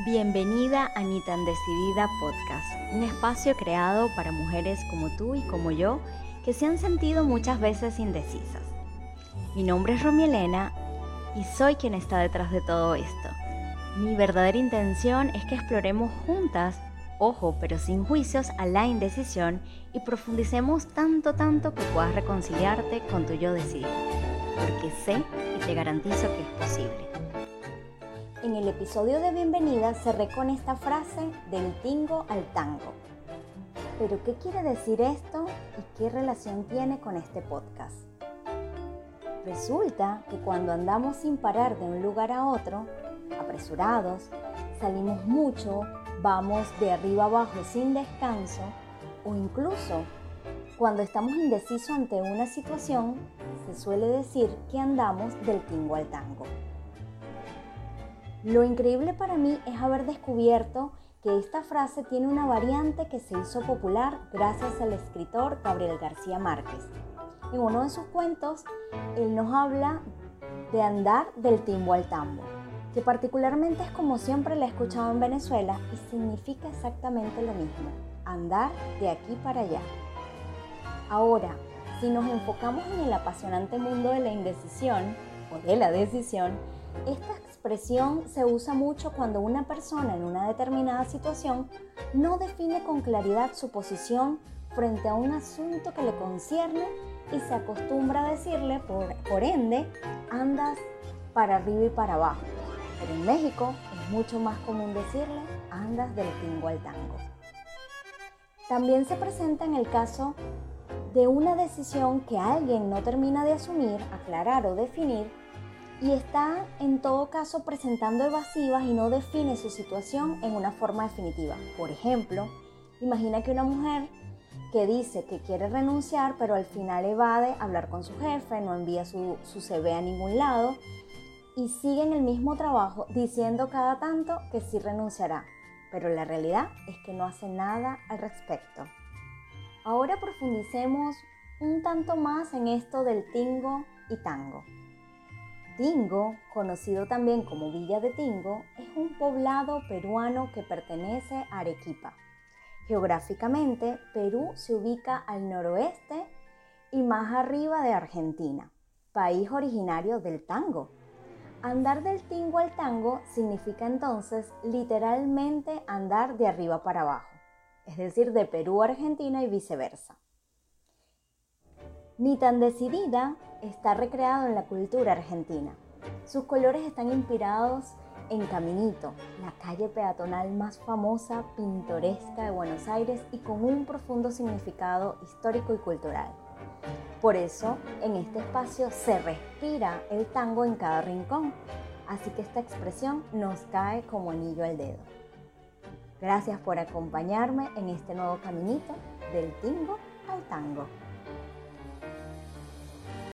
Bienvenida a Ni tan Decidida Podcast, un espacio creado para mujeres como tú y como yo que se han sentido muchas veces indecisas. Mi nombre es Romy Elena y soy quien está detrás de todo esto. Mi verdadera intención es que exploremos juntas, ojo, pero sin juicios, a la indecisión y profundicemos tanto, tanto que puedas reconciliarte con tu yo decidido. Porque sé y te garantizo que es posible. En el episodio de bienvenida cerré con esta frase del tingo al tango. Pero ¿qué quiere decir esto y qué relación tiene con este podcast? Resulta que cuando andamos sin parar de un lugar a otro, apresurados, salimos mucho, vamos de arriba abajo sin descanso o incluso cuando estamos indecisos ante una situación, se suele decir que andamos del tingo al tango. Lo increíble para mí es haber descubierto que esta frase tiene una variante que se hizo popular gracias al escritor Gabriel García Márquez. En uno de sus cuentos, él nos habla de andar del timbo al tambo, que particularmente es como siempre le he escuchado en Venezuela y significa exactamente lo mismo, andar de aquí para allá. Ahora, si nos enfocamos en el apasionante mundo de la indecisión o de la decisión, esta expresión se usa mucho cuando una persona en una determinada situación no define con claridad su posición frente a un asunto que le concierne y se acostumbra a decirle, por, por ende, andas para arriba y para abajo. Pero en México es mucho más común decirle, andas del tingo al tango. También se presenta en el caso de una decisión que alguien no termina de asumir, aclarar o definir y está en todo caso presentando evasivas y no define su situación en una forma definitiva. Por ejemplo, imagina que una mujer que dice que quiere renunciar, pero al final evade hablar con su jefe, no envía su, su CV a ningún lado y sigue en el mismo trabajo diciendo cada tanto que sí renunciará, pero la realidad es que no hace nada al respecto. Ahora profundicemos un tanto más en esto del tingo y tango. Tingo, conocido también como Villa de Tingo, es un poblado peruano que pertenece a Arequipa. Geográficamente, Perú se ubica al noroeste y más arriba de Argentina, país originario del tango. Andar del tingo al tango significa entonces literalmente andar de arriba para abajo, es decir, de Perú a Argentina y viceversa. Ni tan decidida está recreado en la cultura argentina. Sus colores están inspirados en Caminito, la calle peatonal más famosa, pintoresca de Buenos Aires y con un profundo significado histórico y cultural. Por eso, en este espacio se respira el tango en cada rincón, así que esta expresión nos cae como anillo al dedo. Gracias por acompañarme en este nuevo caminito del tingo al tango.